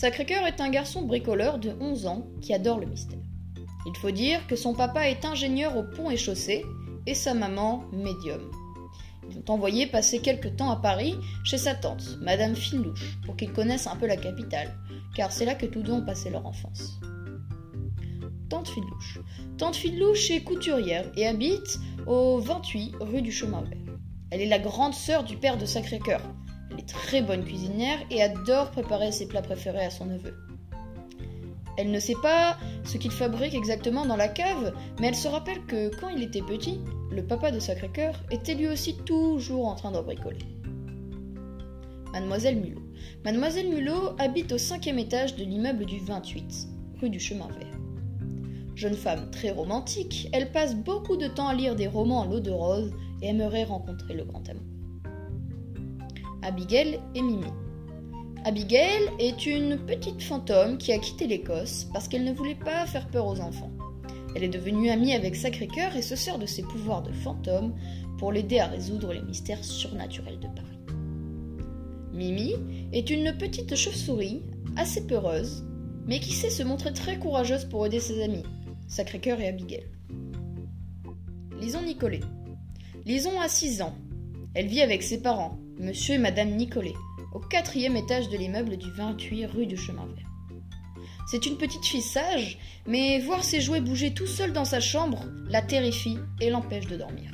Sacré-Cœur est un garçon bricoleur de 11 ans qui adore le mystère. Il faut dire que son papa est ingénieur au pont et chaussée et sa maman médium. Ils ont envoyé passer quelque temps à Paris chez sa tante, Madame Finlouche, pour qu'ils connaissent un peu la capitale, car c'est là que tous deux ont passé leur enfance. Tante Finlouche. Tante Finlouche est couturière et habite au 28 rue du Chemin Vert. Elle est la grande sœur du père de Sacré-Cœur. Elle est très bonne cuisinière et adore préparer ses plats préférés à son neveu. Elle ne sait pas ce qu'il fabrique exactement dans la cave, mais elle se rappelle que quand il était petit, le papa de Sacré-Cœur était lui aussi toujours en train de bricoler. Mademoiselle Mulot. Mademoiselle Mulot habite au cinquième étage de l'immeuble du 28, rue du Chemin Vert. Jeune femme très romantique, elle passe beaucoup de temps à lire des romans à l'eau de rose et aimerait rencontrer le grand amour. Abigail et Mimi. Abigail est une petite fantôme qui a quitté l'Écosse parce qu'elle ne voulait pas faire peur aux enfants. Elle est devenue amie avec Sacré-Cœur et se sert de ses pouvoirs de fantôme pour l'aider à résoudre les mystères surnaturels de Paris. Mimi est une petite chauve-souris assez peureuse, mais qui sait se montrer très courageuse pour aider ses amis, Sacré-Cœur et Abigail. Lison Nicolet. Lison a 6 ans. Elle vit avec ses parents, monsieur et madame Nicolet au quatrième étage de l'immeuble du 28 rue du Chemin Vert. C'est une petite fille sage, mais voir ses jouets bouger tout seul dans sa chambre la terrifie et l'empêche de dormir.